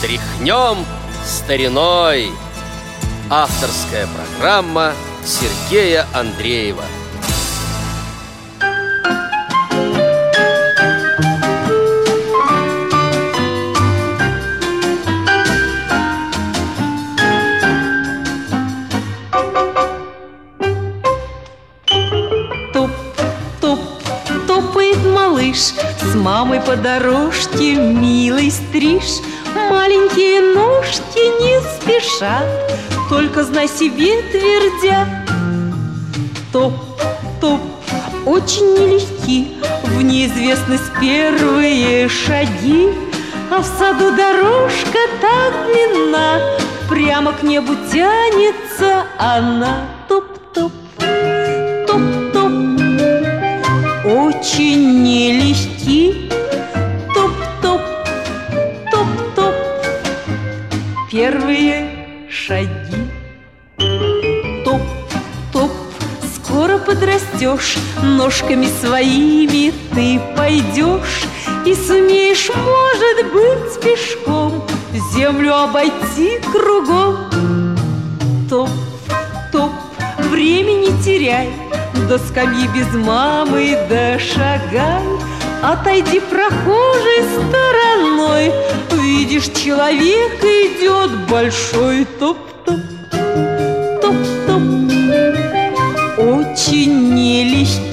Тряхнем стариной. Авторская программа Сергея Андреева. Малыш С мамой по дорожке милый стриж Маленькие ножки не спешат Только знай себе твердят Топ-топ, очень нелегки В неизвестность первые шаги А в саду дорожка так длинна Прямо к небу тянется она. Топ-топ, топ-топ Очень нелегки подрастешь Ножками своими ты пойдешь. И сумеешь, может быть, пешком Землю обойти кругом. Топ, топ, времени теряй До скамьи без мамы дошагай Отойди прохожей стороной Видишь, человек идет большой Топ-топ, Очень нелегки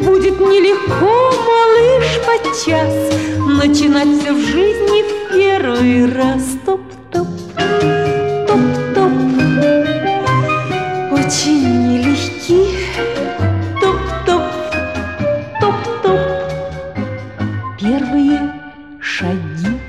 Будет нелегко, малыш, подчас Начинать все в жизни в первый раз. Топ-топ, топ-топ Очень нелегки. Топ-топ, топ-топ Первые шаги.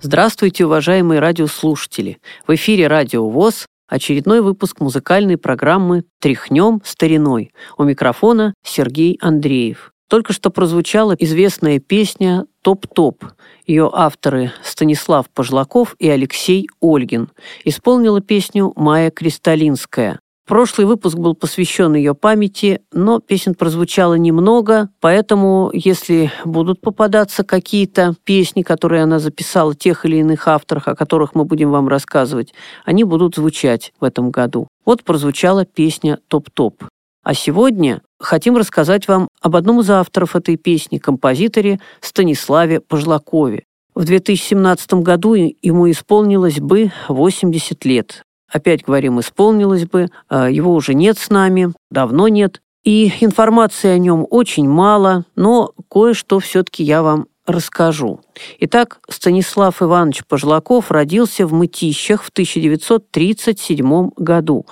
Здравствуйте, уважаемые радиослушатели! В эфире Радио ВОЗ очередной выпуск музыкальной программы «Тряхнем стариной». У микрофона Сергей Андреев. Только что прозвучала известная песня «Топ-топ». Ее авторы Станислав Пожлаков и Алексей Ольгин. Исполнила песню Майя Кристалинская. Прошлый выпуск был посвящен ее памяти, но песен прозвучало немного, поэтому если будут попадаться какие-то песни, которые она записала, тех или иных авторов, о которых мы будем вам рассказывать, они будут звучать в этом году. Вот прозвучала песня «Топ-топ». А сегодня хотим рассказать вам об одном из авторов этой песни, композиторе Станиславе Пожлакове. В 2017 году ему исполнилось бы 80 лет. Опять говорим, исполнилось бы, а его уже нет с нами, давно нет. И информации о нем очень мало, но кое-что все-таки я вам расскажу. Итак, Станислав Иванович Пожлаков родился в Мытищах в 1937 году.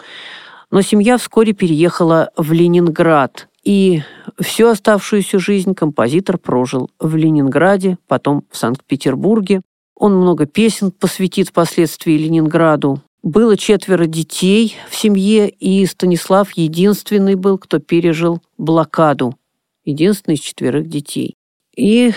Но семья вскоре переехала в Ленинград, и всю оставшуюся жизнь композитор прожил в Ленинграде, потом в Санкт-Петербурге. Он много песен посвятит впоследствии Ленинграду. Было четверо детей в семье, и Станислав единственный был, кто пережил блокаду. Единственный из четверых детей. И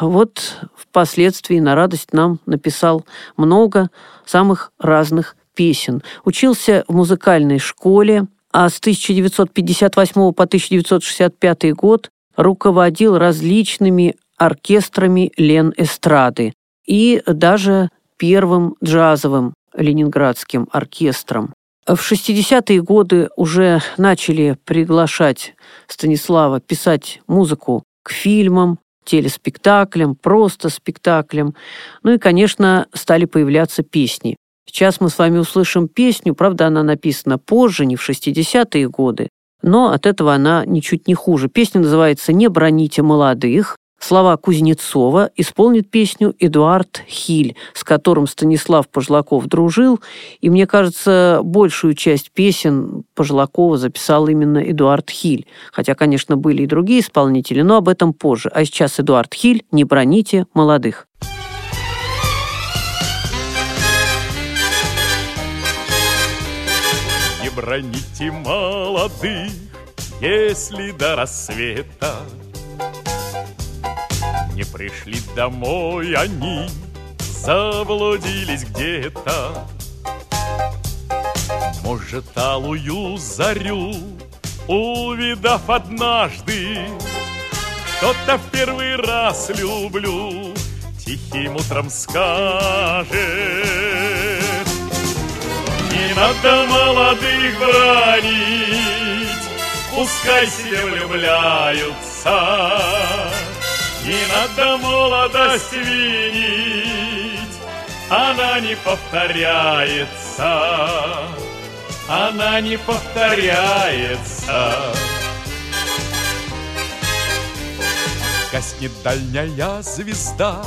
вот впоследствии на радость нам написал много самых разных песен. Учился в музыкальной школе, а с 1958 по 1965 год руководил различными оркестрами Лен-эстрады и даже первым джазовым ленинградским оркестром. В 60-е годы уже начали приглашать Станислава писать музыку к фильмам, телеспектаклям, просто спектаклям. Ну и, конечно, стали появляться песни. Сейчас мы с вами услышим песню, правда, она написана позже, не в 60-е годы, но от этого она ничуть не хуже. Песня называется «Не броните молодых», Слова Кузнецова исполнит песню Эдуард Хиль, с которым Станислав Пожлаков дружил, и, мне кажется, большую часть песен Пожлакова записал именно Эдуард Хиль. Хотя, конечно, были и другие исполнители, но об этом позже. А сейчас Эдуард Хиль «Не броните молодых». Не броните молодых, если до рассвета не пришли домой они, заблудились где-то. Может, алую зарю, увидав однажды, Кто-то в первый раз люблю, тихим утром скажет. Не надо молодых бронить, пускай себе влюбляются. Не надо молодость винить, она не повторяется, она не повторяется. Гаснет дальняя звезда,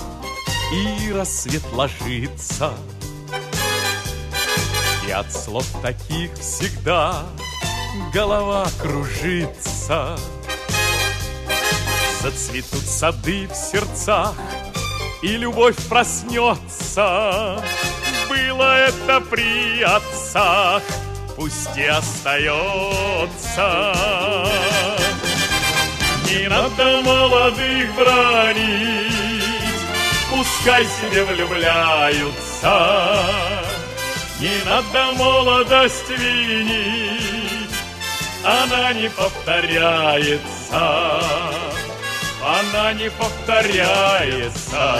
и рассвет ложится. И от слов таких всегда голова кружится. Зацветут сады в сердцах, и любовь проснется. Было это при отцах, пусть и остается. Не надо молодых бронить, пускай себе влюбляются. Не надо молодость винить, она не повторяется, она не повторяется.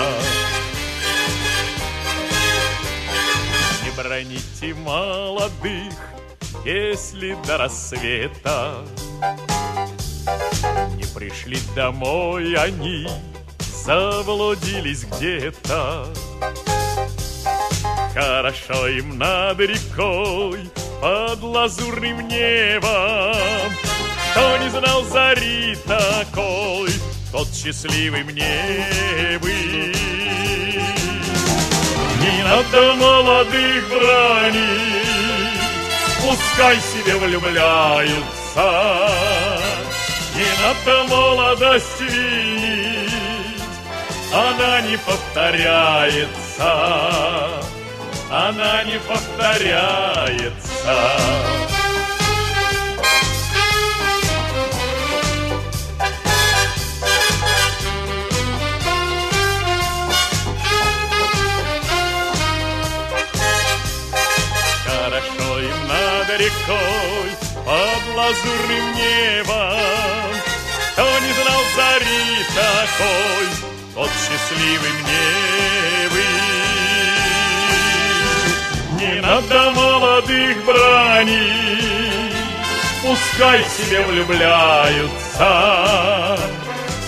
Не броните молодых, если до рассвета не пришли домой они, заблудились где-то. Хорошо им над рекой, под лазурным небом. Кто не знал зари такой, тот счастливый мне быть. Не надо молодых бронить, пускай себе влюбляются. Не надо молодость винить, она не повторяется, она не повторяется. Рекой, под лазурным небом, Кто не знал зари такой, тот счастливый мне быть. Не надо молодых бронить, пускай себе влюбляются.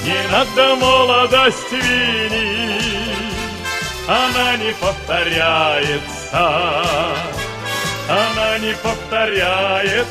Не надо молодость винить, она не повторяется, она не повторяется.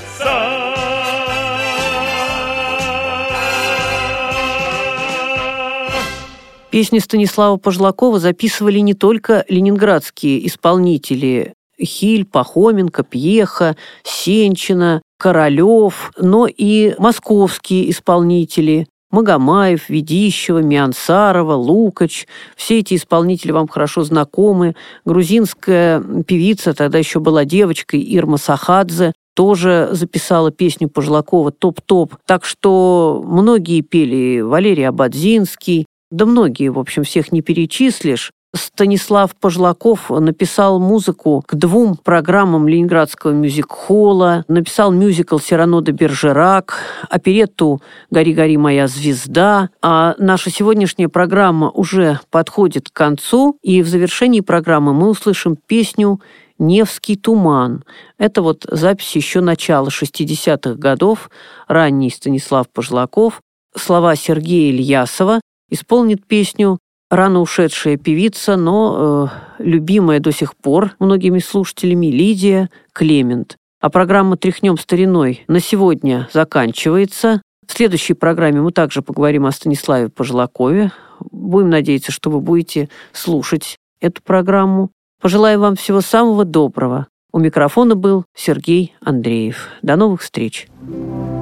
Песни Станислава Пожлакова записывали не только ленинградские исполнители Хиль, Пахоменко, Пьеха, Сенчина, Королев, но и московские исполнители Магомаев, Ведищева, Миансарова, Лукач. Все эти исполнители вам хорошо знакомы. Грузинская певица, тогда еще была девочкой, Ирма Сахадзе, тоже записала песню Пожлакова «Топ-топ». Так что многие пели Валерий Абадзинский, да многие, в общем, всех не перечислишь. Станислав Пожлаков написал музыку к двум программам Ленинградского мюзик-холла, написал мюзикл «Сирано де Бержерак», оперетту «Гори-гори, моя звезда». А наша сегодняшняя программа уже подходит к концу, и в завершении программы мы услышим песню «Невский туман». Это вот запись еще начала 60-х годов, ранний Станислав Пожлаков, слова Сергея Ильясова, исполнит песню рано ушедшая певица, но э, любимая до сих пор многими слушателями Лидия Клемент. А программа «Тряхнем стариной» на сегодня заканчивается. В следующей программе мы также поговорим о Станиславе Пожелакове. Будем надеяться, что вы будете слушать эту программу. Пожелаю вам всего самого доброго. У микрофона был Сергей Андреев. До новых встреч. Нева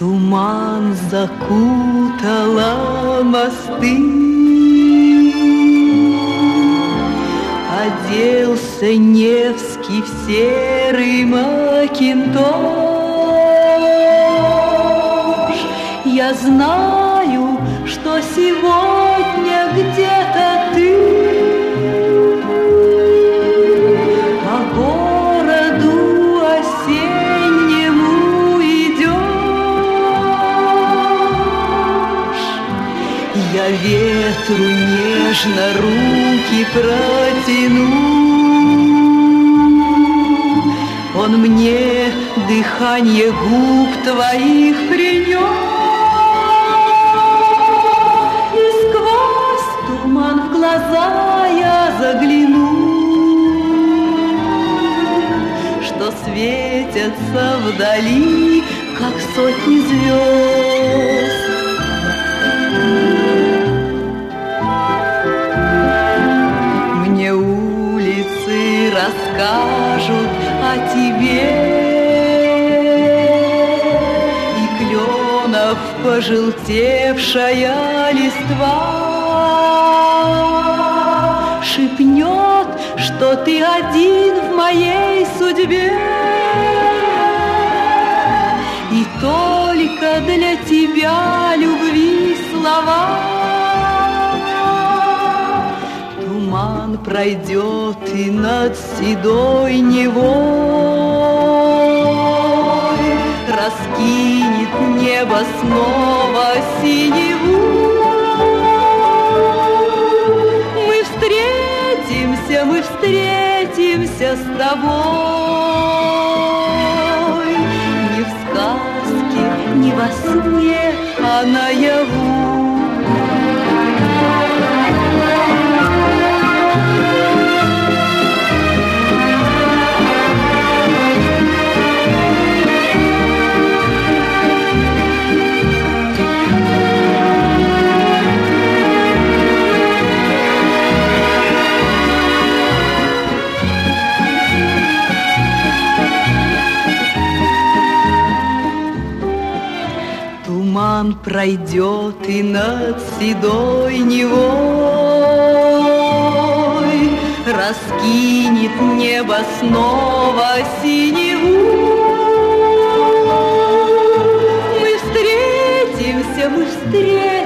туман закутала мосты. Оделся Невский в серый макинтош. Я знаю, что сегодня где-то нежно руки протяну. Он мне дыхание губ твоих принес. И сквозь туман в глаза я загляну, Что светятся вдали, как сотни звезд. Пожелтевшая листва. Шепнет, что ты один в моей судьбе. И только для тебя любви слова. Туман пройдет и над седой Невой небо снова синеву. Мы встретимся, мы встретимся с тобой. Не в сказке, не во сне, а наяву пройдет и над седой Невой Раскинет небо снова синеву. Мы встретимся, мы встретимся